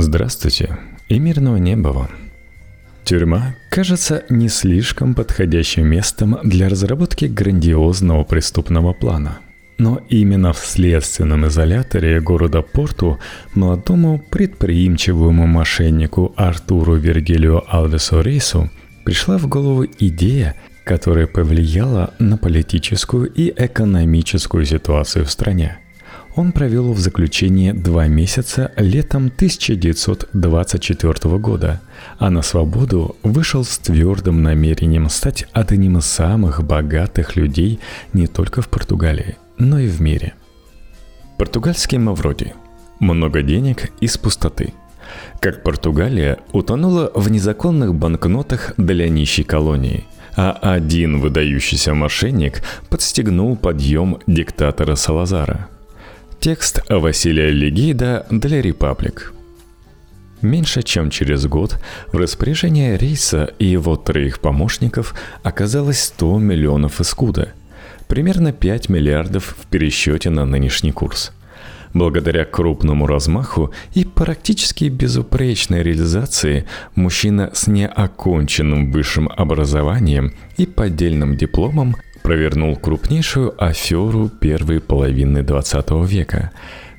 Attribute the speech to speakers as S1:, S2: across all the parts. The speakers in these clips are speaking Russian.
S1: Здравствуйте и мирного неба вам. Тюрьма кажется не слишком подходящим местом для разработки грандиозного преступного плана. Но именно в следственном изоляторе города Порту молодому предприимчивому мошеннику Артуру Вергилио Алдесу Рейсу пришла в голову идея, которая повлияла на политическую и экономическую ситуацию в стране – он провел в заключении два месяца летом 1924 года, а на свободу вышел с твердым намерением стать одним из самых богатых людей не только в Португалии, но и в мире. Португальский Мавроди. Много денег из пустоты. Как Португалия утонула в незаконных банкнотах для нищей колонии – а один выдающийся мошенник подстегнул подъем диктатора Салазара – Текст Василия Легида для Репаблик. Меньше чем через год в распоряжении Рейса и его троих помощников оказалось 100 миллионов искуда, примерно 5 миллиардов в пересчете на нынешний курс. Благодаря крупному размаху и практически безупречной реализации мужчина с неоконченным высшим образованием и поддельным дипломом провернул крупнейшую аферу первой половины 20 века.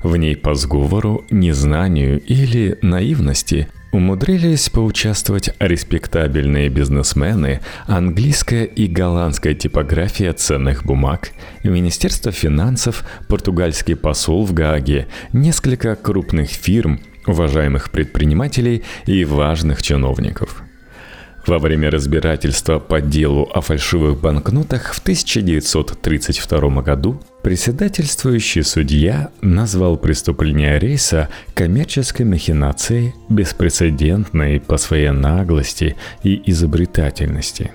S1: В ней по сговору, незнанию или наивности умудрились поучаствовать респектабельные бизнесмены, английская и голландская типография ценных бумаг, Министерство финансов, португальский посол в Гааге, несколько крупных фирм, уважаемых предпринимателей и важных чиновников – во время разбирательства по делу о фальшивых банкнотах в 1932 году председательствующий судья назвал преступление рейса коммерческой махинацией, беспрецедентной по своей наглости и изобретательности.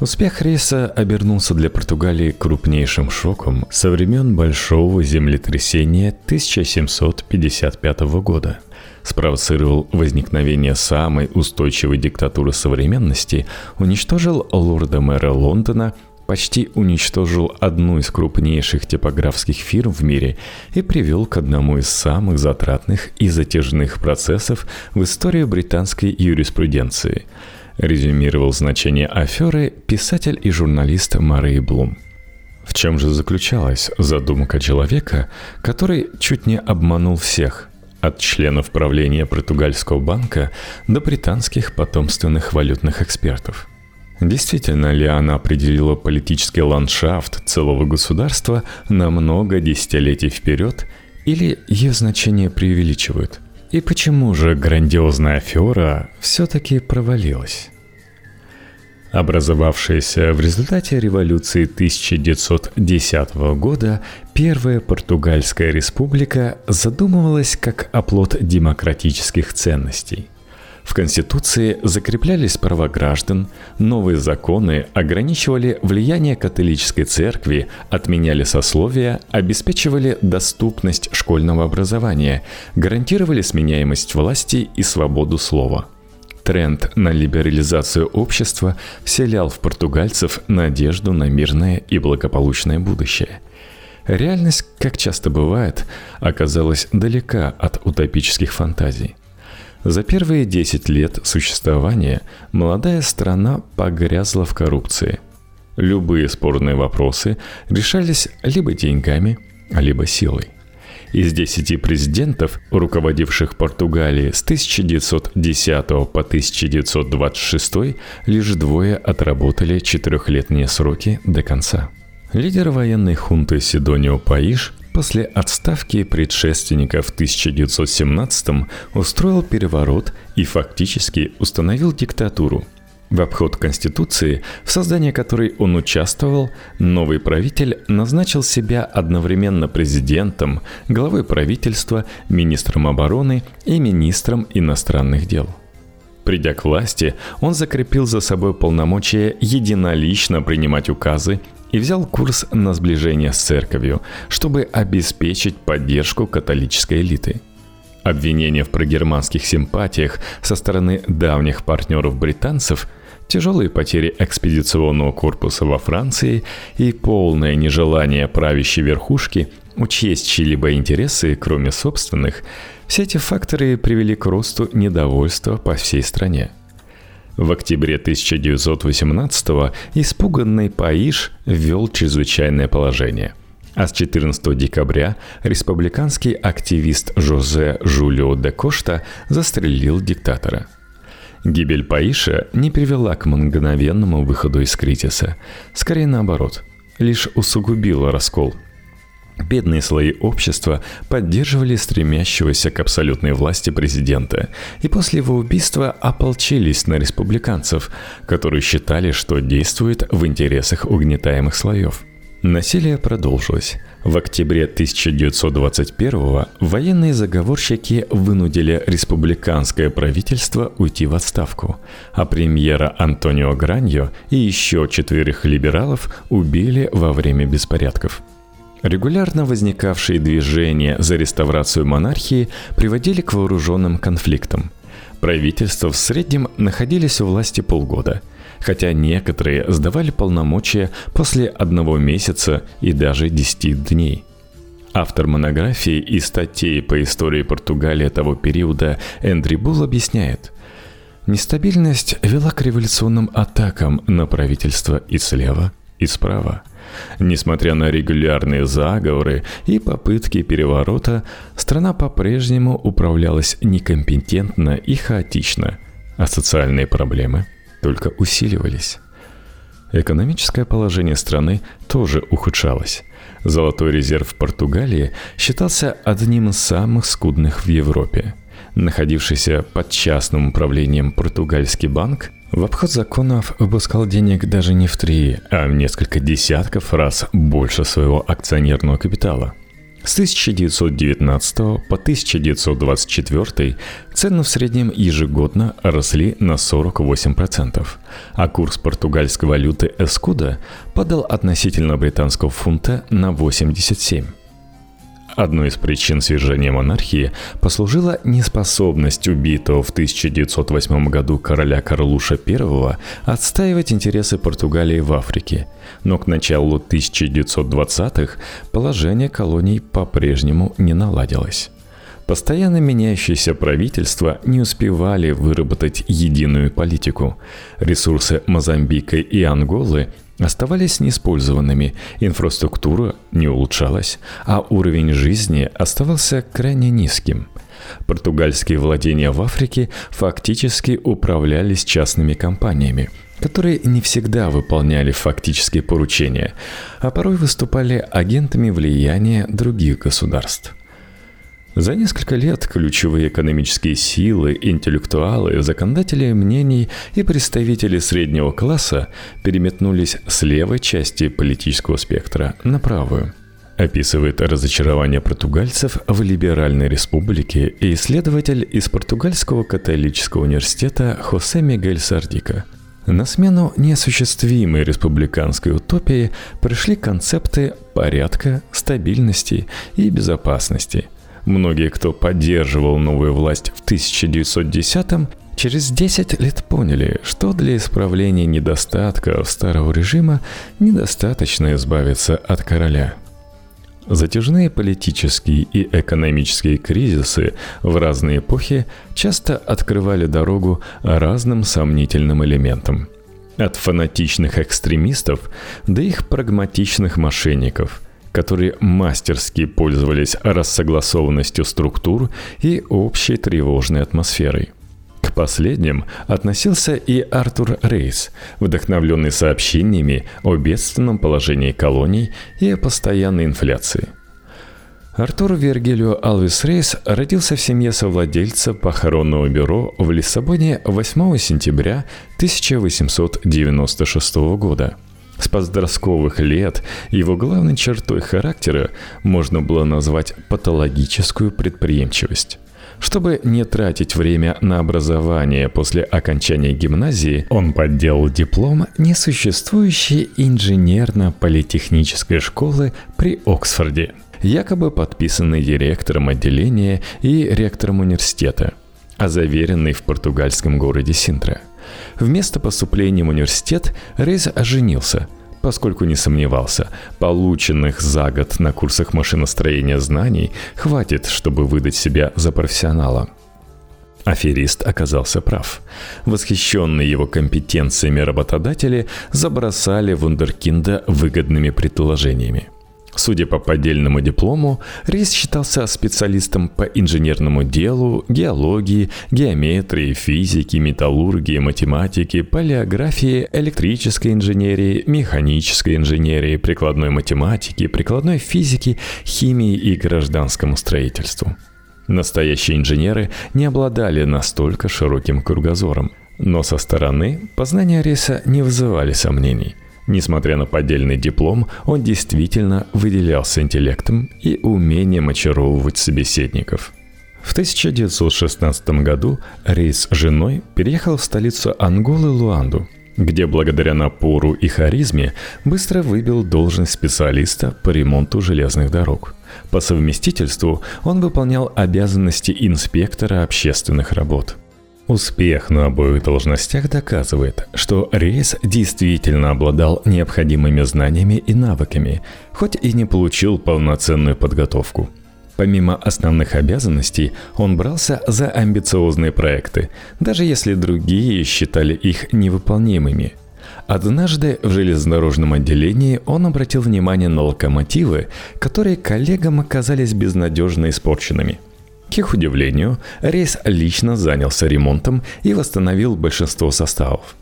S1: Успех рейса обернулся для Португалии крупнейшим шоком со времен Большого землетрясения 1755 года – спровоцировал возникновение самой устойчивой диктатуры современности, уничтожил лорда-мэра Лондона, почти уничтожил одну из крупнейших типографских фирм в мире и привел к одному из самых затратных и затяжных процессов в истории британской юриспруденции. Резюмировал значение аферы писатель и журналист Марей Блум. В чем же заключалась задумка человека, который чуть не обманул всех, от членов правления португальского банка до британских потомственных валютных экспертов. Действительно ли она определила политический ландшафт целого государства на много десятилетий вперед, или ее значение преувеличивают? И почему же грандиозная афера все-таки провалилась? Образовавшаяся в результате революции 1910 года Первая Португальская республика задумывалась как оплот демократических ценностей. В Конституции закреплялись права граждан, новые законы ограничивали влияние католической церкви, отменяли сословия, обеспечивали доступность школьного образования, гарантировали сменяемость власти и свободу слова – Тренд на либерализацию общества вселял в португальцев надежду на мирное и благополучное будущее. Реальность, как часто бывает, оказалась далека от утопических фантазий. За первые 10 лет существования молодая страна погрязла в коррупции. Любые спорные вопросы решались либо деньгами, либо силой. Из 10 президентов, руководивших Португалией с 1910 по 1926, лишь двое отработали четырехлетние сроки до конца. Лидер военной хунты Сидонио Паиш после отставки предшественника в 1917 устроил переворот и фактически установил диктатуру – в обход Конституции, в создании которой он участвовал, новый правитель назначил себя одновременно президентом, главой правительства, министром обороны и министром иностранных дел. Придя к власти, он закрепил за собой полномочия единолично принимать указы и взял курс на сближение с церковью, чтобы обеспечить поддержку католической элиты – Обвинения в прогерманских симпатиях со стороны давних партнеров британцев, тяжелые потери экспедиционного корпуса во Франции и полное нежелание правящей верхушки учесть чьи-либо интересы, кроме собственных, все эти факторы привели к росту недовольства по всей стране. В октябре 1918 испуганный Паиш ввел чрезвычайное положение. А с 14 декабря республиканский активист Жозе Жулио де Кошта застрелил диктатора. Гибель Паиша не привела к мгновенному выходу из кризиса. Скорее наоборот, лишь усугубила раскол – Бедные слои общества поддерживали стремящегося к абсолютной власти президента и после его убийства ополчились на республиканцев, которые считали, что действует в интересах угнетаемых слоев. Насилие продолжилось. В октябре 1921 военные заговорщики вынудили республиканское правительство уйти в отставку, а премьера Антонио Граньо и еще четверых либералов убили во время беспорядков – Регулярно возникавшие движения за реставрацию монархии приводили к вооруженным конфликтам. Правительства в среднем находились у власти полгода, хотя некоторые сдавали полномочия после одного месяца и даже 10 дней. Автор монографии и статей по истории Португалии того периода Эндри Булл объясняет – Нестабильность вела к революционным атакам на правительство и слева, и справа – Несмотря на регулярные заговоры и попытки переворота, страна по-прежнему управлялась некомпетентно и хаотично, а социальные проблемы только усиливались. Экономическое положение страны тоже ухудшалось. Золотой резерв Португалии считался одним из самых скудных в Европе. Находившийся под частным управлением португальский банк в обход законов выпускал денег даже не в три, а в несколько десятков раз больше своего акционерного капитала. С 1919 по 1924 цены в среднем ежегодно росли на 48%, а курс португальской валюты эскуда падал относительно британского фунта на 87%. Одной из причин свержения монархии послужила неспособность убитого в 1908 году короля Карлуша I отстаивать интересы Португалии в Африке. Но к началу 1920-х положение колоний по-прежнему не наладилось. Постоянно меняющиеся правительства не успевали выработать единую политику. Ресурсы Мозамбика и Анголы оставались неиспользованными, инфраструктура не улучшалась, а уровень жизни оставался крайне низким. Португальские владения в Африке фактически управлялись частными компаниями, которые не всегда выполняли фактические поручения, а порой выступали агентами влияния других государств. За несколько лет ключевые экономические силы, интеллектуалы, законодатели мнений и представители среднего класса переметнулись с левой части политического спектра на правую описывает разочарование португальцев в либеральной республике и исследователь из португальского католического университета Хосе Мигель Сардика. На смену неосуществимой республиканской утопии пришли концепты порядка, стабильности и безопасности – Многие, кто поддерживал новую власть в 1910-м, через 10 лет поняли, что для исправления недостатков старого режима недостаточно избавиться от короля. Затяжные политические и экономические кризисы в разные эпохи часто открывали дорогу разным сомнительным элементам. От фанатичных экстремистов до их прагматичных мошенников – которые мастерски пользовались рассогласованностью структур и общей тревожной атмосферой. К последним относился и Артур Рейс, вдохновленный сообщениями о бедственном положении колоний и о постоянной инфляции. Артур Вергилио Алвис Рейс родился в семье совладельца похоронного бюро в Лиссабоне 8 сентября 1896 года – с подростковых лет его главной чертой характера можно было назвать патологическую предприимчивость. Чтобы не тратить время на образование после окончания гимназии, он подделал диплом несуществующей инженерно-политехнической школы при Оксфорде, якобы подписанный директором отделения и ректором университета, а заверенный в португальском городе Синтра – Вместо поступления в университет Рейз оженился, поскольку не сомневался, полученных за год на курсах машиностроения знаний хватит, чтобы выдать себя за профессионала. Аферист оказался прав. Восхищенные его компетенциями работодатели забросали Вундеркинда выгодными предложениями – Судя по поддельному диплому, Рейс считался специалистом по инженерному делу, геологии, геометрии, физике, металлургии, математике, палеографии, электрической инженерии, механической инженерии, прикладной математике, прикладной физике, химии и гражданскому строительству. Настоящие инженеры не обладали настолько широким кругозором, но со стороны познания Рейса не вызывали сомнений – Несмотря на поддельный диплом, он действительно выделялся интеллектом и умением очаровывать собеседников. В 1916 году Рейс с женой переехал в столицу Анголы Луанду, где благодаря напору и харизме быстро выбил должность специалиста по ремонту железных дорог. По совместительству он выполнял обязанности инспектора общественных работ – Успех на обоих должностях доказывает, что Рейс действительно обладал необходимыми знаниями и навыками, хоть и не получил полноценную подготовку. Помимо основных обязанностей, он брался за амбициозные проекты, даже если другие считали их невыполнимыми. Однажды в железнодорожном отделении он обратил внимание на локомотивы, которые коллегам оказались безнадежно испорченными – к их удивлению, Рейс лично занялся ремонтом и восстановил большинство составов.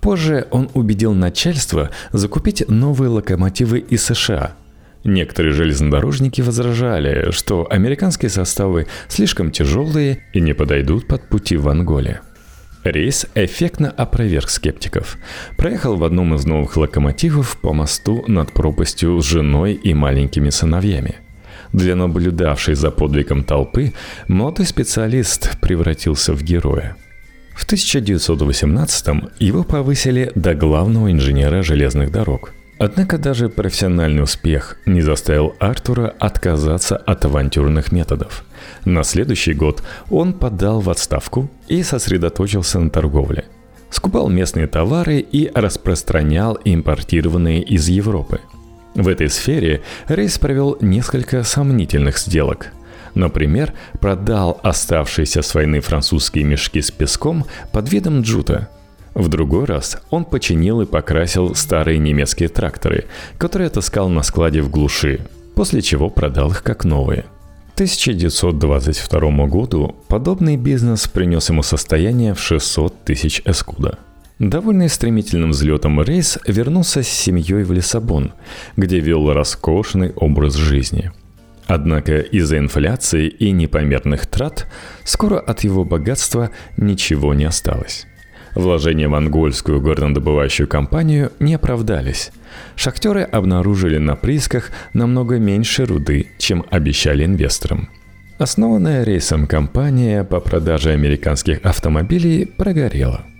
S1: Позже он убедил начальство закупить новые локомотивы из США. Некоторые железнодорожники возражали, что американские составы слишком тяжелые и не подойдут под пути в Анголе. Рейс эффектно опроверг скептиков. Проехал в одном из новых локомотивов по мосту над пропастью с женой и маленькими сыновьями. Для наблюдавшей за подвигом толпы молодой специалист превратился в героя. В 1918-м его повысили до главного инженера железных дорог. Однако даже профессиональный успех не заставил Артура отказаться от авантюрных методов. На следующий год он подал в отставку и сосредоточился на торговле. Скупал местные товары и распространял импортированные из Европы – в этой сфере Рейс провел несколько сомнительных сделок. Например, продал оставшиеся с войны французские мешки с песком под видом джута. В другой раз он починил и покрасил старые немецкие тракторы, которые отыскал на складе в глуши, после чего продал их как новые. К 1922 году подобный бизнес принес ему состояние в 600 тысяч эскуда – Довольный стремительным взлетом рейс вернулся с семьей в Лиссабон, где вел роскошный образ жизни. Однако из-за инфляции и непомерных трат скоро от его богатства ничего не осталось. Вложения в ангольскую горнодобывающую компанию не оправдались. Шахтеры обнаружили на приисках намного меньше руды, чем обещали инвесторам. Основанная рейсом компания по продаже американских автомобилей прогорела –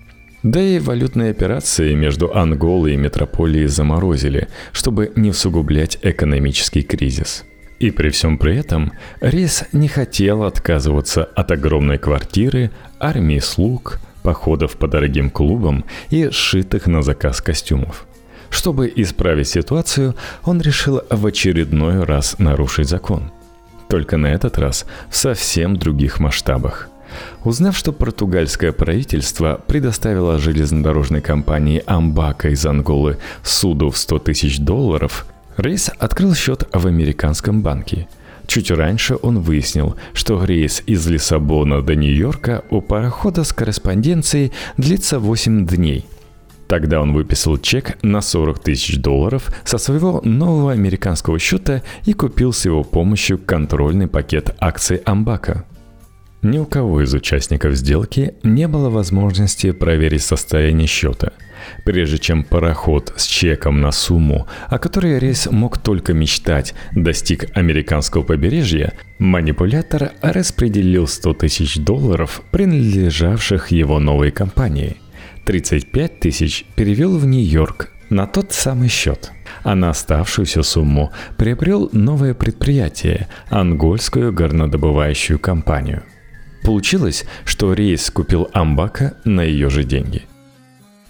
S1: да и валютные операции между Анголой и метрополией заморозили, чтобы не усугублять экономический кризис. И при всем при этом Рейс не хотел отказываться от огромной квартиры, армии слуг, походов по дорогим клубам и сшитых на заказ костюмов. Чтобы исправить ситуацию, он решил в очередной раз нарушить закон. Только на этот раз в совсем других масштабах – Узнав, что португальское правительство предоставило железнодорожной компании Амбака из Анголы суду в 100 тысяч долларов, Рейс открыл счет в американском банке. Чуть раньше он выяснил, что рейс из Лиссабона до Нью-Йорка у парохода с корреспонденцией длится 8 дней. Тогда он выписал чек на 40 тысяч долларов со своего нового американского счета и купил с его помощью контрольный пакет акций Амбака – ни у кого из участников сделки не было возможности проверить состояние счета. Прежде чем пароход с чеком на сумму, о которой рейс мог только мечтать, достиг американского побережья, манипулятор распределил 100 тысяч долларов, принадлежавших его новой компании. 35 тысяч перевел в Нью-Йорк на тот самый счет. А на оставшуюся сумму приобрел новое предприятие – ангольскую горнодобывающую компанию – Получилось, что Рейс купил Амбака на ее же деньги.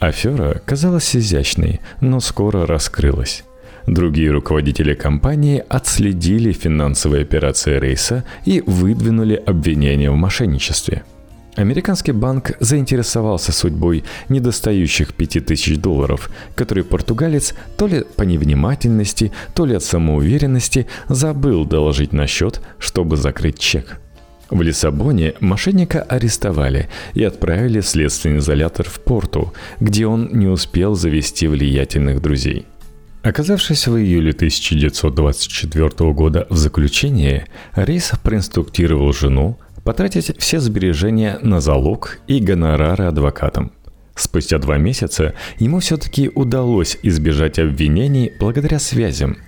S1: Афера казалась изящной, но скоро раскрылась. Другие руководители компании отследили финансовые операции Рейса и выдвинули обвинения в мошенничестве. Американский банк заинтересовался судьбой недостающих 5000 долларов, которые португалец то ли по невнимательности, то ли от самоуверенности забыл доложить на счет, чтобы закрыть чек. В Лиссабоне мошенника арестовали и отправили в следственный изолятор в Порту, где он не успел завести влиятельных друзей – Оказавшись в июле 1924 года в заключении, Рейс проинструктировал жену потратить все сбережения на залог и гонорары адвокатам. Спустя два месяца ему все-таки удалось избежать обвинений благодаря связям.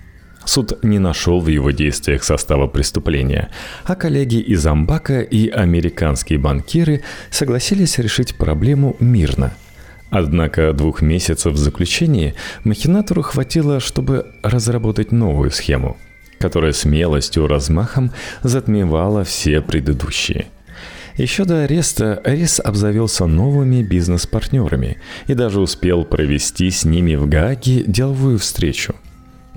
S1: Суд не нашел в его действиях состава преступления, а коллеги из Амбака и американские банкиры согласились решить проблему мирно – Однако двух месяцев в заключении махинатору хватило, чтобы разработать новую схему, которая смелостью размахом затмевала все предыдущие. Еще до ареста Рис обзавелся новыми бизнес-партнерами и даже успел провести с ними в Гааге деловую встречу.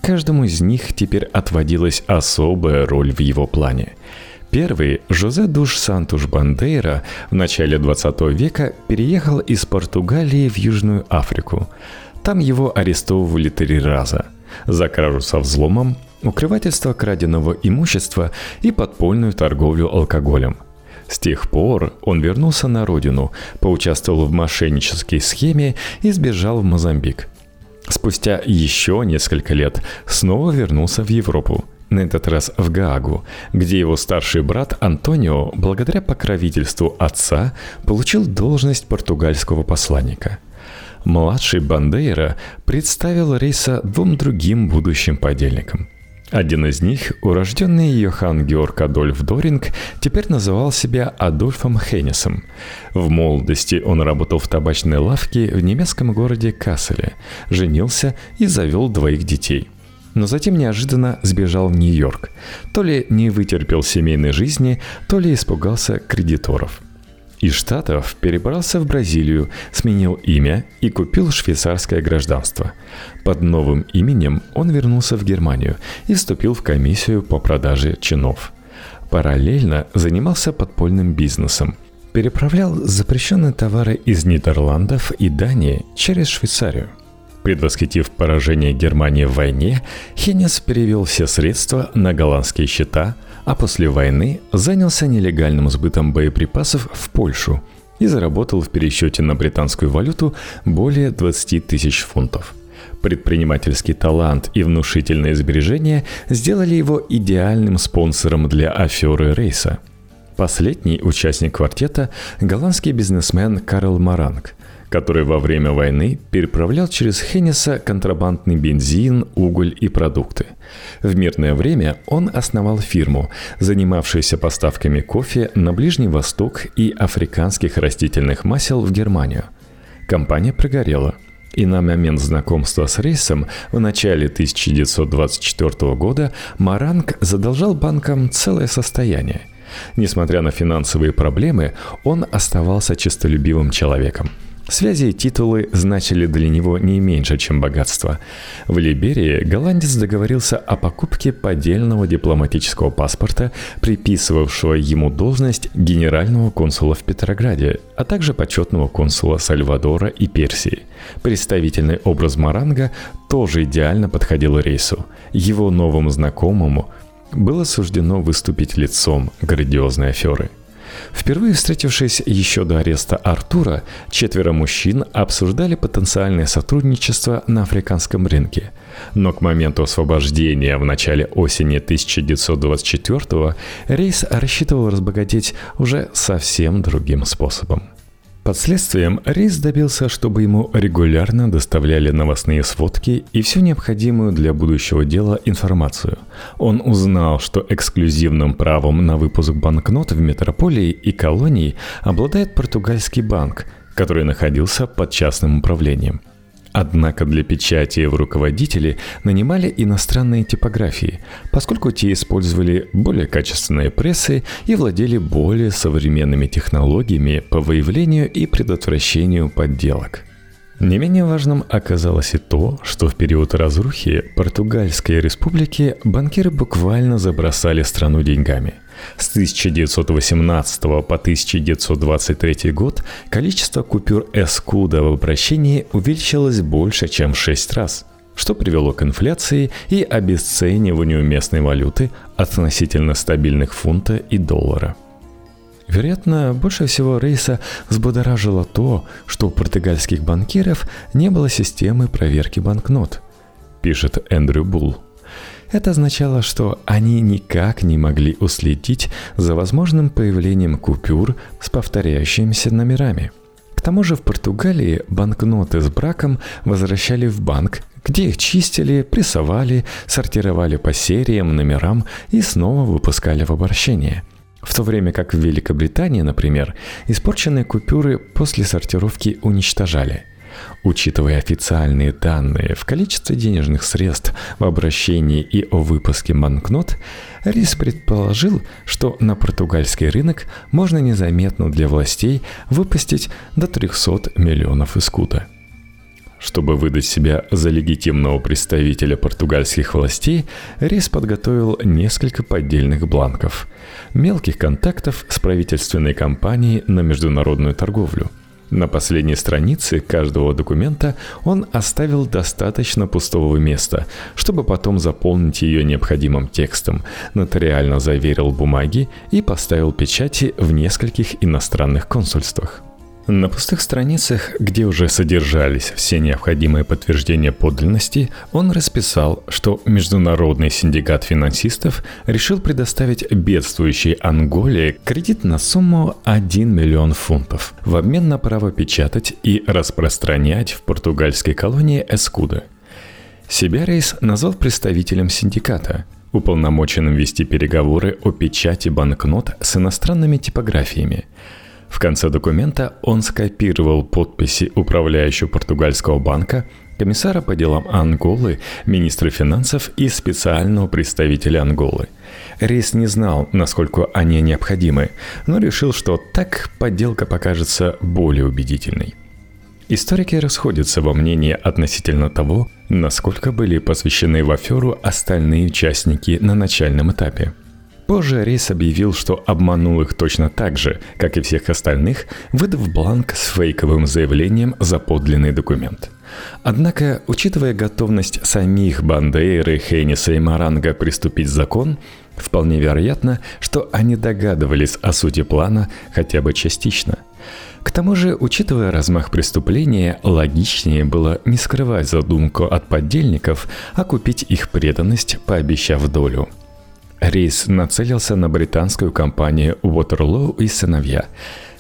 S1: Каждому из них теперь отводилась особая роль в его плане – Первый, Жозе Душ Сантуш Бандейра, в начале 20 века переехал из Португалии в Южную Африку. Там его арестовывали три раза за кражу со взломом, укрывательство краденого имущества и подпольную торговлю алкоголем. С тех пор он вернулся на родину, поучаствовал в мошеннической схеме и сбежал в Мозамбик. Спустя еще несколько лет снова вернулся в Европу – на этот раз в Гаагу, где его старший брат Антонио, благодаря покровительству отца, получил должность португальского посланника. Младший Бандейра представил Рейса двум другим будущим подельникам. Один из них, урожденный Йохан Георг Адольф Доринг, теперь называл себя Адольфом Хеннисом. В молодости он работал в табачной лавке в немецком городе Касселе, женился и завел двоих детей – но затем неожиданно сбежал в Нью-Йорк. То ли не вытерпел семейной жизни, то ли испугался кредиторов. Из Штатов перебрался в Бразилию, сменил имя и купил швейцарское гражданство. Под новым именем он вернулся в Германию и вступил в комиссию по продаже чинов. Параллельно занимался подпольным бизнесом – переправлял запрещенные товары из Нидерландов и Дании через Швейцарию. Предвосхитив поражение Германии в войне, Хеннес перевел все средства на голландские счета, а после войны занялся нелегальным сбытом боеприпасов в Польшу и заработал в пересчете на британскую валюту более 20 тысяч фунтов. Предпринимательский талант и внушительные сбережения сделали его идеальным спонсором для аферы рейса. Последний участник квартета – голландский бизнесмен Карл Маранг – который во время войны переправлял через Хенниса контрабандный бензин, уголь и продукты. В мирное время он основал фирму, занимавшуюся поставками кофе на Ближний Восток и африканских растительных масел в Германию. Компания прогорела – и на момент знакомства с Рейсом в начале 1924 года Маранг задолжал банкам целое состояние. Несмотря на финансовые проблемы, он оставался честолюбивым человеком – Связи и титулы значили для него не меньше, чем богатство. В Либерии голландец договорился о покупке поддельного дипломатического паспорта, приписывавшего ему должность генерального консула в Петрограде, а также почетного консула Сальвадора и Персии. Представительный образ Маранга тоже идеально подходил рейсу. Его новому знакомому было суждено выступить лицом грандиозной аферы – Впервые встретившись еще до ареста Артура, четверо мужчин обсуждали потенциальное сотрудничество на африканском рынке. Но к моменту освобождения в начале осени 1924 Рейс рассчитывал разбогатеть уже совсем другим способом. Под следствием Рейс добился, чтобы ему регулярно доставляли новостные сводки и всю необходимую для будущего дела информацию. Он узнал, что эксклюзивным правом на выпуск банкнот в метрополии и колонии обладает португальский банк, который находился под частным управлением – Однако для печати в руководители нанимали иностранные типографии, поскольку те использовали более качественные прессы и владели более современными технологиями по выявлению и предотвращению подделок. Не менее важным оказалось и то, что в период разрухи Португальской республики банкиры буквально забросали страну деньгами. С 1918 по 1923 год количество купюр Эскуда в обращении увеличилось больше, чем в 6 раз – что привело к инфляции и обесцениванию местной валюты относительно стабильных фунта и доллара. Вероятно, больше всего Рейса взбудоражило то, что у португальских банкиров не было системы проверки банкнот, пишет Эндрю Булл. Это означало, что они никак не могли уследить за возможным появлением купюр с повторяющимися номерами. К тому же в Португалии банкноты с браком возвращали в банк где их чистили, прессовали, сортировали по сериям, номерам и снова выпускали в обращение. В то время как в Великобритании, например, испорченные купюры после сортировки уничтожали. Учитывая официальные данные в количестве денежных средств в обращении и о выпуске банкнот, Рис предположил, что на португальский рынок можно незаметно для властей выпустить до 300 миллионов искуда. Чтобы выдать себя за легитимного представителя португальских властей, Рейс подготовил несколько поддельных бланков, мелких контактов с правительственной компанией на международную торговлю. На последней странице каждого документа он оставил достаточно пустого места, чтобы потом заполнить ее необходимым текстом, нотариально заверил бумаги и поставил печати в нескольких иностранных консульствах. На пустых страницах, где уже содержались все необходимые подтверждения подлинности, он расписал, что Международный синдикат финансистов решил предоставить бедствующей Анголе кредит на сумму 1 миллион фунтов в обмен на право печатать и распространять в португальской колонии Эскуда. Себя Рейс назвал представителем синдиката, уполномоченным вести переговоры о печати банкнот с иностранными типографиями – в конце документа он скопировал подписи управляющего португальского банка, комиссара по делам Анголы, министра финансов и специального представителя Анголы. Рейс не знал, насколько они необходимы, но решил, что так подделка покажется более убедительной. Историки расходятся во мнении относительно того, насколько были посвящены в аферу остальные участники на начальном этапе – Позже Рейс объявил, что обманул их точно так же, как и всех остальных, выдав бланк с фейковым заявлением за подлинный документ. Однако, учитывая готовность самих Бандейры, Хейниса и Маранга приступить закон, вполне вероятно, что они догадывались о сути плана хотя бы частично. К тому же, учитывая размах преступления, логичнее было не скрывать задумку от поддельников, а купить их преданность, пообещав долю – Рейс нацелился на британскую компанию Waterloo и сыновья,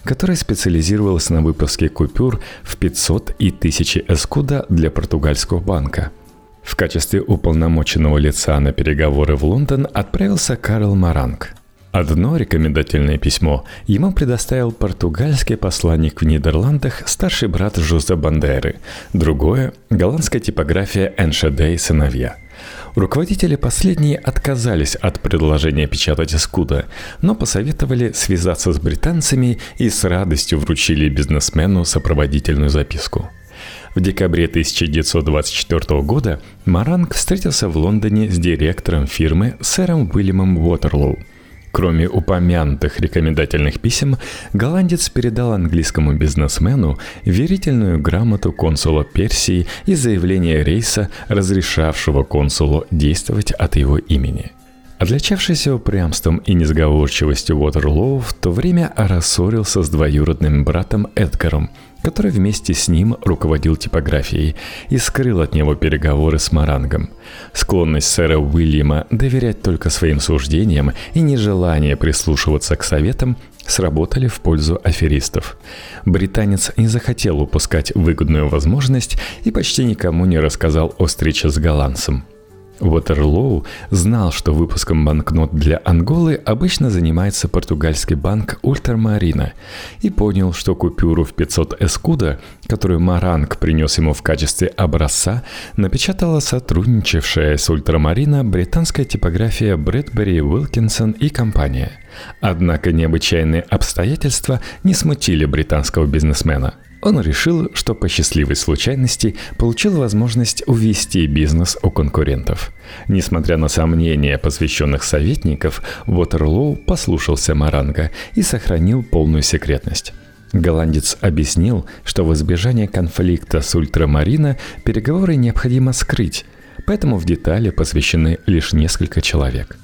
S1: которая специализировалась на выпуске купюр в 500 и 1000 эскуда для португальского банка. В качестве уполномоченного лица на переговоры в Лондон отправился Карл Маранг. Одно рекомендательное письмо ему предоставил португальский посланник в Нидерландах старший брат Жозе Бандеры, другое – голландская типография НШД и сыновья – Руководители последние отказались от предложения печатать Эскуда, но посоветовали связаться с британцами и с радостью вручили бизнесмену сопроводительную записку. В декабре 1924 года Маранг встретился в Лондоне с директором фирмы сэром Уильямом Уотерлоу – Кроме упомянутых рекомендательных писем, голландец передал английскому бизнесмену верительную грамоту консула Персии и заявление рейса, разрешавшего консулу действовать от его имени. Отличавшийся упрямством и несговорчивостью Уотерлоу в то время рассорился с двоюродным братом Эдгаром – который вместе с ним руководил типографией и скрыл от него переговоры с Марангом. Склонность сэра Уильяма доверять только своим суждениям и нежелание прислушиваться к советам сработали в пользу аферистов. Британец не захотел упускать выгодную возможность и почти никому не рассказал о встрече с голландцем – Уотерлоу знал, что выпуском банкнот для Анголы обычно занимается португальский банк Ультрамарина, и понял, что купюру в 500 эскуда, которую Маранг принес ему в качестве образца, напечатала сотрудничавшая с Ультрамарина британская типография Брэдбери, Уилкинсон и компания. Однако необычайные обстоятельства не смутили британского бизнесмена – Он решил, что по счастливой случайности получил возможность увести бизнес у конкурентов. Несмотря на сомнения посвященных советников, Вотерлоу послушался Маранга и сохранил полную секретность. Голландец объяснил, что в избежание конфликта с ультрамарина переговоры необходимо скрыть, поэтому в детали посвящены лишь несколько человек.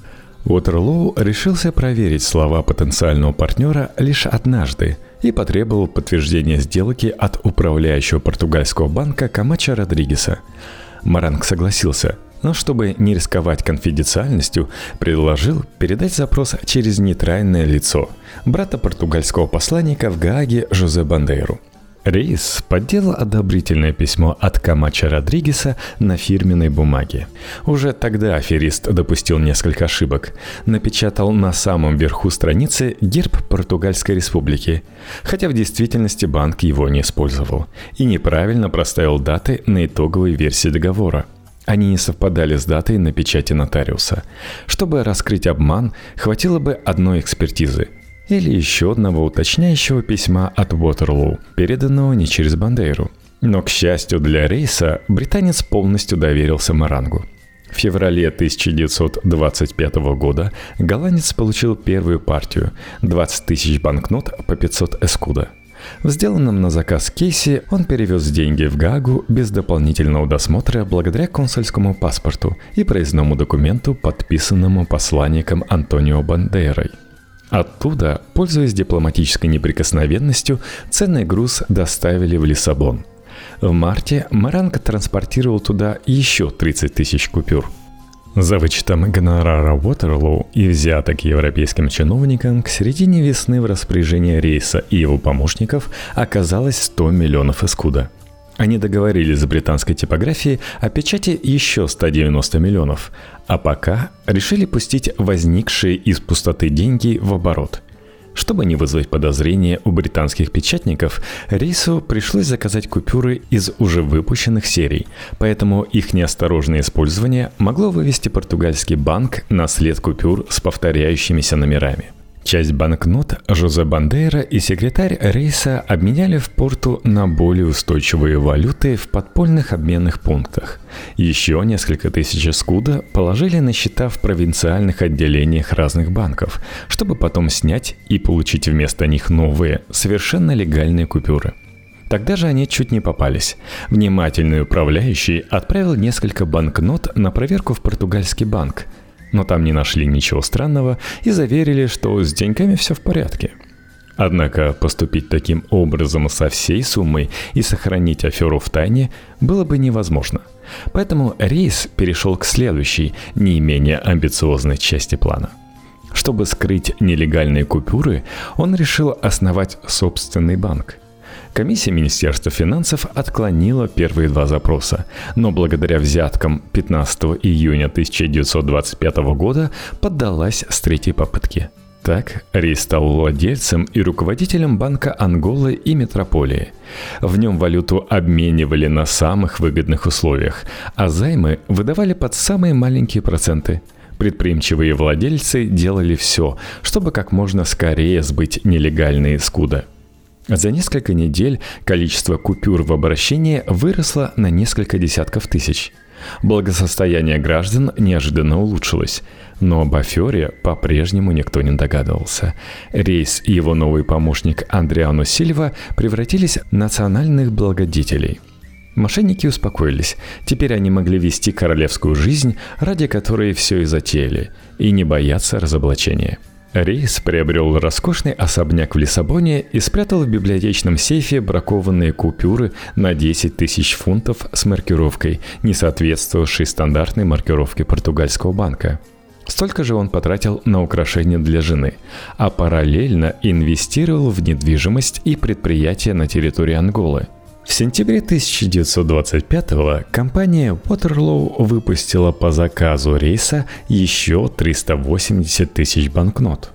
S1: Уотерлоу решился проверить слова потенциального партнера лишь однажды и потребовал подтверждения сделки от управляющего португальского банка Камача Родригеса. Маранг согласился, но чтобы не рисковать конфиденциальностью, предложил передать запрос через нейтральное лицо – брата португальского посланника в Гааге Жозе Бандейру – Рейс подделал одобрительное письмо от Камача Родригеса на фирменной бумаге. Уже тогда аферист допустил несколько ошибок. Напечатал на самом верху страницы герб Португальской республики, хотя в действительности банк его не использовал. И неправильно проставил даты на итоговой версии договора. Они не совпадали с датой на печати нотариуса. Чтобы раскрыть обман, хватило бы одной экспертизы – или еще одного уточняющего письма от Уотерлоу, переданного не через Бандейру. Но, к счастью для Рейса, британец полностью доверился Марангу. В феврале 1925 года голландец получил первую партию – 20 тысяч банкнот по 500 эскуда. В сделанном на заказ кейсе он перевез деньги в Гагу без дополнительного досмотра благодаря консульскому паспорту и проездному документу, подписанному посланником Антонио Бандерой – Оттуда, пользуясь дипломатической неприкосновенностью, ценный груз доставили в Лиссабон. В марте Маранг транспортировал туда еще 30 тысяч купюр. За вычетом гонорара Уотерлоу и взяток европейским чиновникам к середине весны в распоряжение рейса и его помощников оказалось 100 миллионов эскуда – они договорились с британской типографией о печати еще 190 миллионов, а пока решили пустить возникшие из пустоты деньги в оборот. Чтобы не вызвать подозрения у британских печатников, рейсу пришлось заказать купюры из уже выпущенных серий, поэтому их неосторожное использование могло вывести португальский банк на след купюр с повторяющимися номерами. Часть банкнот Жозе Бандейра и секретарь рейса обменяли в порту на более устойчивые валюты в подпольных обменных пунктах. Еще несколько тысяч скуда положили на счета в провинциальных отделениях разных банков, чтобы потом снять и получить вместо них новые, совершенно легальные купюры. Тогда же они чуть не попались. Внимательный управляющий отправил несколько банкнот на проверку в португальский банк – но там не нашли ничего странного и заверили, что с деньгами все в порядке. Однако поступить таким образом со всей суммой и сохранить аферу в тайне было бы невозможно. Поэтому рейс перешел к следующей, не менее амбициозной части плана. Чтобы скрыть нелегальные купюры, он решил основать собственный банк – Комиссия Министерства финансов отклонила первые два запроса, но благодаря взяткам 15 июня 1925 года поддалась с третьей попытки. Так, Рей стал владельцем и руководителем Банка Анголы и Метрополии. В нем валюту обменивали на самых выгодных условиях, а займы выдавали под самые маленькие проценты – Предприимчивые владельцы делали все, чтобы как можно скорее сбыть нелегальные скуда – за несколько недель количество купюр в обращении выросло на несколько десятков тысяч. Благосостояние граждан неожиданно улучшилось, но об афере по-прежнему никто не догадывался. Рейс и его новый помощник Андриану Сильва превратились в национальных благодетелей – Мошенники успокоились. Теперь они могли вести королевскую жизнь, ради которой все и затеяли, и не бояться разоблачения. Рейс приобрел роскошный особняк в Лиссабоне и спрятал в библиотечном сейфе бракованные купюры на 10 тысяч фунтов с маркировкой, не соответствовавшей стандартной маркировке португальского банка. Столько же он потратил на украшения для жены, а параллельно инвестировал в недвижимость и предприятия на территории Анголы – в сентябре 1925-го компания Waterloo выпустила по заказу рейса еще 380 тысяч банкнот.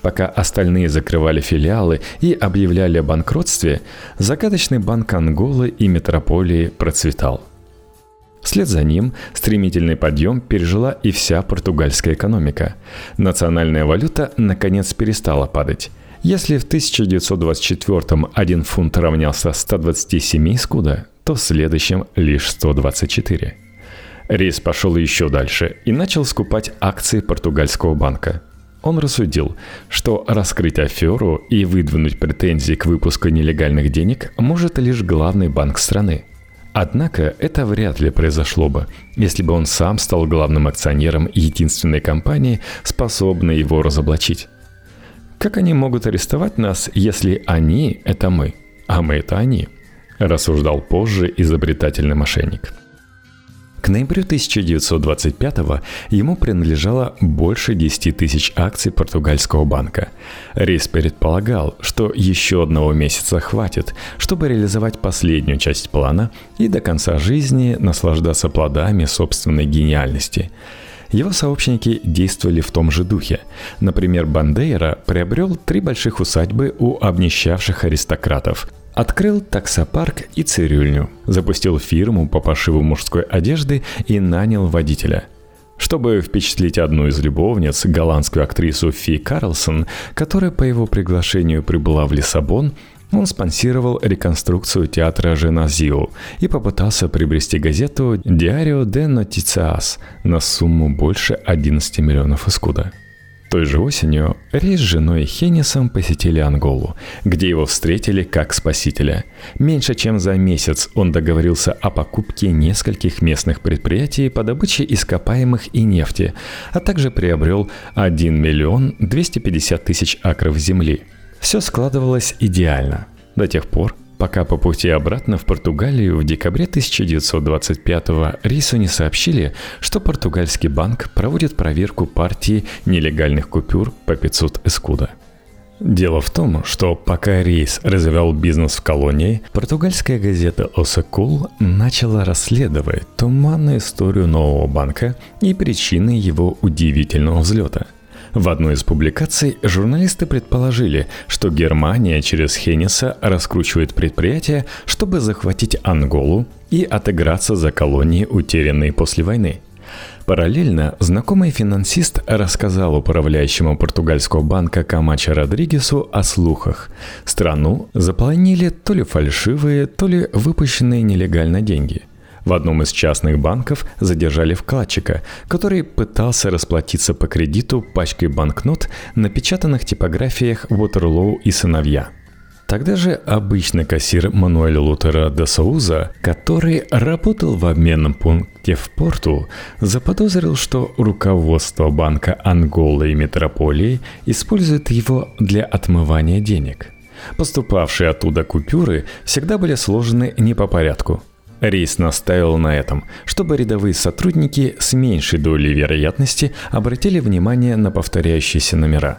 S1: Пока остальные закрывали филиалы и объявляли о банкротстве, загадочный банк Анголы и метрополии процветал. Вслед за ним стремительный подъем пережила и вся португальская экономика. Национальная валюта наконец перестала падать – Если в 1924 один фунт равнялся 127 скуда, то в следующем лишь 124. Рейс пошел еще дальше и начал скупать акции португальского банка. Он рассудил, что раскрыть аферу и выдвинуть претензии к выпуску нелегальных денег может лишь главный банк страны. Однако это вряд ли произошло бы, если бы он сам стал главным акционером единственной компании, способной его разоблачить. Как они могут арестовать нас, если они – это мы, а мы – это они? Рассуждал позже изобретательный мошенник – к ноябрю 1925 ему принадлежало больше 10 тысяч акций португальского банка. Рейс предполагал, что еще одного месяца хватит, чтобы реализовать последнюю часть плана и до конца жизни наслаждаться плодами собственной гениальности. Его сообщники действовали в том же духе. Например, Бандейра приобрел три больших усадьбы у обнищавших аристократов – Открыл таксопарк и цирюльню, запустил фирму по пошиву мужской одежды и нанял водителя. Чтобы впечатлить одну из любовниц, голландскую актрису Фи Карлсон, которая по его приглашению прибыла в Лиссабон, он спонсировал реконструкцию театра Женазио и попытался приобрести газету «Диарио де Noticias» на сумму больше 11 миллионов искуда. Той же осенью Рей с женой Хеннисом посетили Анголу, где его встретили как спасителя. Меньше чем за месяц он договорился о покупке нескольких местных предприятий по добыче ископаемых и нефти, а также приобрел 1 миллион 250 тысяч акров земли. Все складывалось идеально до тех пор, пока по пути обратно в Португалию в декабре 1925-го Рису не сообщили, что португальский банк проводит проверку партии нелегальных купюр по 500 эскуда. Дело в том, что пока Рейс развивал бизнес в колонии, португальская газета «Осакул» начала расследовать туманную историю нового банка и причины его удивительного взлета – в одной из публикаций журналисты предположили, что Германия через Хенниса раскручивает предприятие, чтобы захватить Анголу и отыграться за колонии, утерянные после войны. Параллельно знакомый финансист рассказал управляющему португальского банка Камача Родригесу о слухах. Страну заполонили то ли фальшивые, то ли выпущенные нелегально деньги – в одном из частных банков задержали вкладчика, который пытался расплатиться по кредиту пачкой банкнот, напечатанных типографиях Ватерлоу и сыновья. Тогда же обычный кассир Мануэль Лутера де Соуза, который работал в обменном пункте в порту, заподозрил, что руководство банка Анголы и Метрополии использует его для отмывания денег. Поступавшие оттуда купюры всегда были сложены не по порядку – Рейс настаивал на этом, чтобы рядовые сотрудники с меньшей долей вероятности обратили внимание на повторяющиеся номера.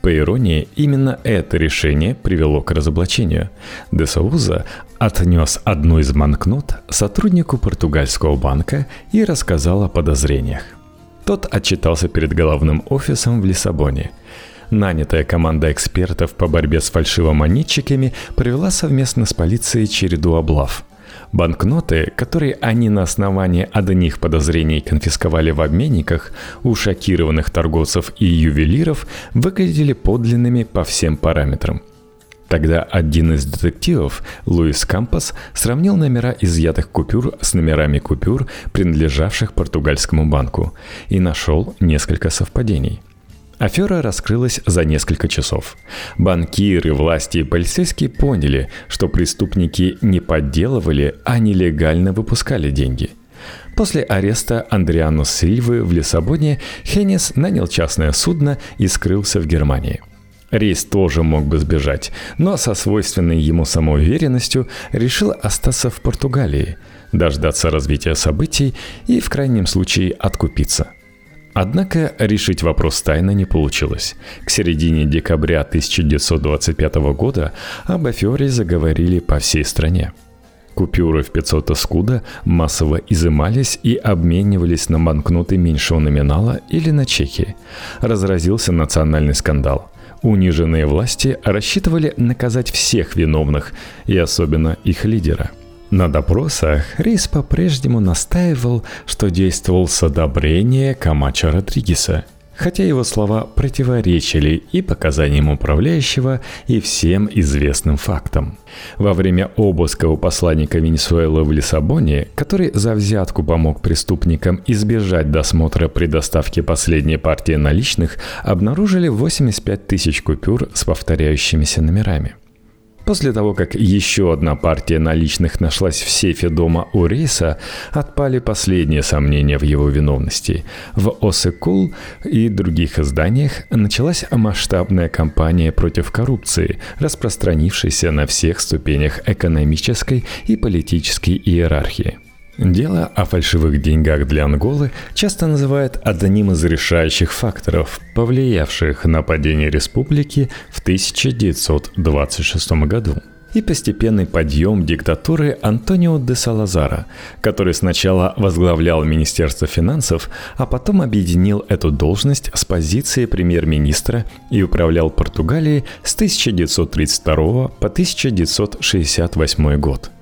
S1: По иронии, именно это решение привело к разоблачению. Десауза отнес одну из банкнот сотруднику португальского банка и рассказал о подозрениях. Тот отчитался перед головным офисом в Лиссабоне. Нанятая команда экспертов по борьбе с фальшивомонетчиками провела совместно с полицией череду облав – Банкноты, которые они на основании одних подозрений конфисковали в обменниках, у шокированных торговцев и ювелиров выглядели подлинными по всем параметрам. Тогда один из детективов, Луис Кампас, сравнил номера изъятых купюр с номерами купюр, принадлежавших португальскому банку, и нашел несколько совпадений – Афера раскрылась за несколько часов. Банкиры, власти и полицейские поняли, что преступники не подделывали, а нелегально выпускали деньги. После ареста Андриано Сильвы в Лиссабоне Хеннис нанял частное судно и скрылся в Германии. Рейс тоже мог бы сбежать, но со свойственной ему самоуверенностью решил остаться в Португалии, дождаться развития событий и в крайнем случае откупиться – Однако решить вопрос тайно не получилось. К середине декабря 1925 года об афере заговорили по всей стране. Купюры в 500 эскуда массово изымались и обменивались на банкноты меньшего номинала или на чеки. Разразился национальный скандал. Униженные власти рассчитывали наказать всех виновных, и особенно их лидера – на допросах Рейс по-прежнему настаивал, что действовал с одобрения Камача Родригеса. хотя его слова противоречили и показаниям управляющего, и всем известным фактам. Во время обыска у посланника Венесуэлы в Лиссабоне, который за взятку помог преступникам избежать досмотра при доставке последней партии наличных, обнаружили 85 тысяч купюр с повторяющимися номерами – После того, как еще одна партия наличных нашлась в сейфе дома у Рейса, отпали последние сомнения в его виновности. В Осекул и других изданиях началась масштабная кампания против коррупции, распространившаяся на всех ступенях экономической и политической иерархии. Дело о фальшивых деньгах для Анголы часто называют одним из решающих факторов, повлиявших на падение республики в 1926 году. И постепенный подъем диктатуры Антонио де Салазара, который сначала возглавлял Министерство финансов, а потом объединил эту должность с позицией премьер-министра и управлял Португалией с 1932 по 1968 год –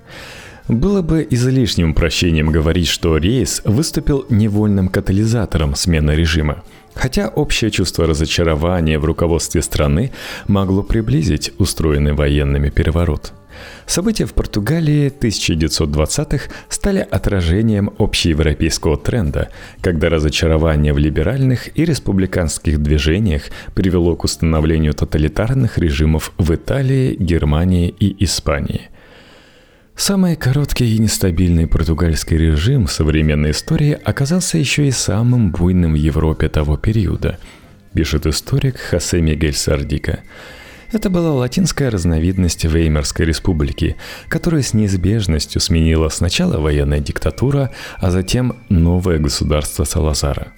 S1: было бы излишним прощением говорить, что рейс выступил невольным катализатором смены режима. Хотя общее чувство разочарования в руководстве страны могло приблизить устроенный военными переворот. События в Португалии 1920-х стали отражением общеевропейского тренда, когда разочарование в либеральных и республиканских движениях привело к установлению тоталитарных режимов в Италии, Германии и Испании – Самый короткий и нестабильный португальский режим в современной истории оказался еще и самым буйным в Европе того периода, пишет историк Хосе Мигель Сардика. Это была латинская разновидность Веймарской республики, которая с неизбежностью сменила сначала военная диктатура, а затем новое государство Салазара.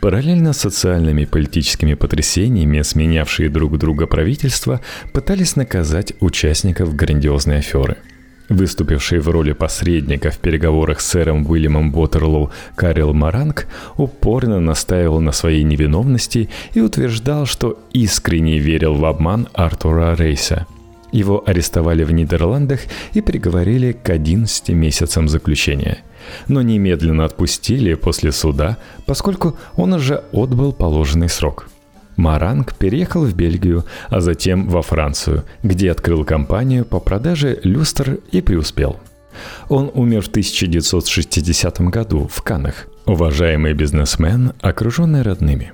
S1: Параллельно с социальными и политическими потрясениями, сменявшие друг друга правительства, пытались наказать участников грандиозной аферы – Выступивший в роли посредника в переговорах с сэром Уильямом Боттерлоу Карел Маранг упорно настаивал на своей невиновности и утверждал, что искренне верил в обман Артура Рейса. Его арестовали в Нидерландах и приговорили к 11 месяцам заключения. Но немедленно отпустили после суда, поскольку он уже отбыл положенный срок – Маранг переехал в Бельгию, а затем во Францию, где открыл компанию по продаже люстр и преуспел. Он умер в 1960 году в Канах, уважаемый бизнесмен, окруженный родными.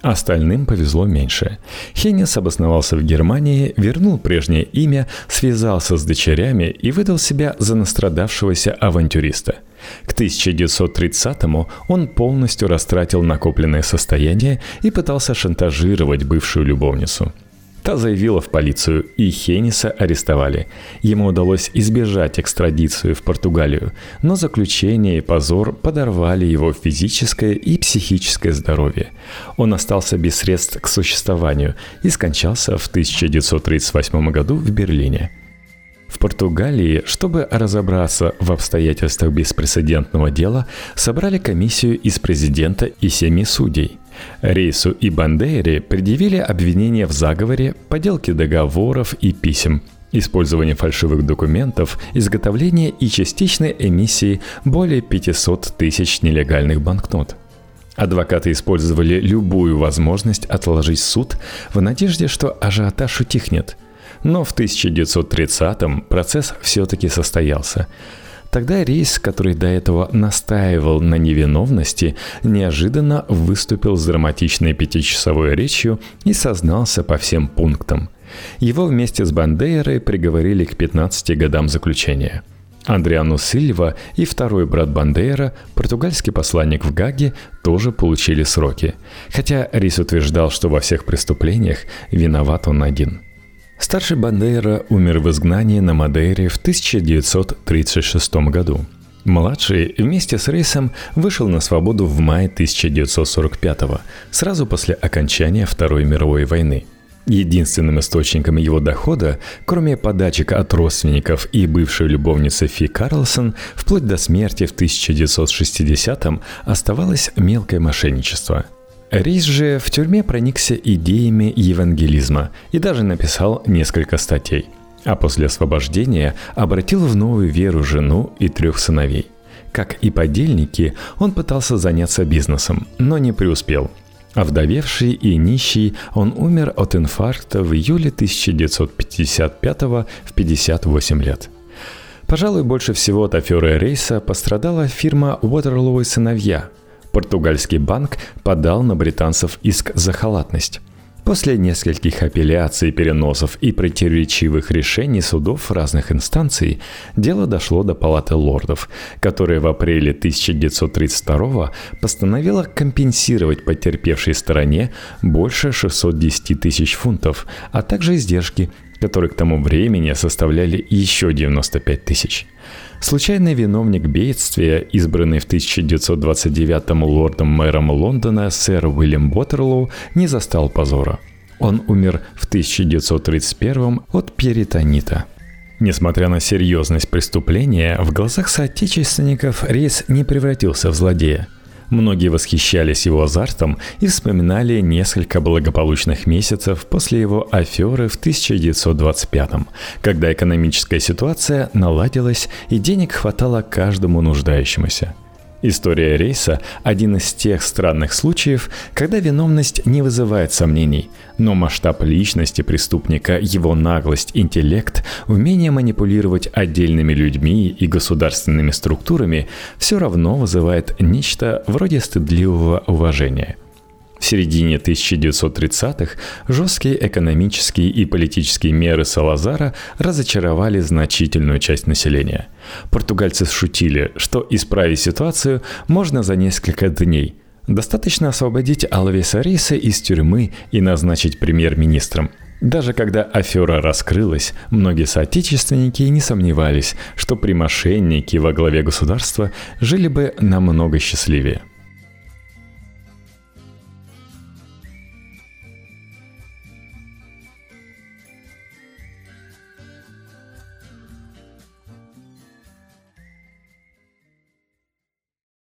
S1: Остальным повезло меньше. Хеннис обосновался в Германии, вернул прежнее имя, связался с дочерями и выдал себя за настрадавшегося авантюриста – к 1930-му он полностью растратил накопленное состояние и пытался шантажировать бывшую любовницу. Та заявила в полицию, и Хениса арестовали. Ему удалось избежать экстрадицию в Португалию, но заключение и позор подорвали его физическое и психическое здоровье. Он остался без средств к существованию и скончался в 1938 году в Берлине – в Португалии, чтобы разобраться в обстоятельствах беспрецедентного дела, собрали комиссию из президента и семи судей. Рейсу и Бандейре предъявили обвинения в заговоре, поделке договоров и писем, использовании фальшивых документов, изготовлении и частичной эмиссии более 500 тысяч нелегальных банкнот. Адвокаты использовали любую возможность отложить суд в надежде, что ажиотаж утихнет – но в 1930-м процесс все-таки состоялся. Тогда рейс, который до этого настаивал на невиновности, неожиданно выступил с драматичной пятичасовой речью и сознался по всем пунктам. Его вместе с Бандейрой приговорили к 15 годам заключения. Андриану Сильва и второй брат Бандейра, португальский посланник в Гаге, тоже получили сроки. Хотя Рис утверждал, что во всех преступлениях виноват он один – Старший Бандейра умер в изгнании на Мадейре в 1936 году. Младший вместе с Рейсом вышел на свободу в мае 1945 сразу после окончания Второй мировой войны. Единственным источником его дохода, кроме подачек от родственников и бывшей любовницы Фи Карлсон, вплоть до смерти в 1960-м оставалось мелкое мошенничество – Рейс же в тюрьме проникся идеями евангелизма и даже написал несколько статей. А после освобождения обратил в новую веру жену и трех сыновей. Как и подельники, он пытался заняться бизнесом, но не преуспел. Овдовевший и нищий, он умер от инфаркта в июле 1955 в 58 лет. Пожалуй, больше всего от аферы Рейса пострадала фирма Уотерлоу и сыновья. Португальский банк подал на британцев иск за халатность. После нескольких апелляций, переносов и противоречивых решений судов разных инстанций, дело дошло до Палаты лордов, которая в апреле 1932 постановила компенсировать потерпевшей стороне больше 610 тысяч фунтов, а также издержки, которые к тому времени составляли еще 95 тысяч. Случайный виновник бедствия, избранный в 1929-м лордом-мэром Лондона сэр Уильям Боттерлоу, не застал позора. Он умер в 1931 от перитонита. Несмотря на серьезность преступления, в глазах соотечественников Рейс не превратился в злодея – Многие восхищались его азартом и вспоминали несколько благополучных месяцев после его аферы в 1925 когда экономическая ситуация наладилась и денег хватало каждому нуждающемуся. История рейса – один из тех странных случаев, когда виновность не вызывает сомнений, но масштаб личности преступника, его наглость, интеллект, умение манипулировать отдельными людьми и государственными структурами все равно вызывает нечто вроде стыдливого уважения – в середине 1930-х жесткие экономические и политические меры Салазара разочаровали значительную часть населения. Португальцы шутили, что исправить ситуацию можно за несколько дней. Достаточно освободить Алвеса Риса из тюрьмы и назначить премьер-министром. Даже когда афера раскрылась, многие соотечественники не сомневались, что при мошеннике во главе государства жили бы намного счастливее –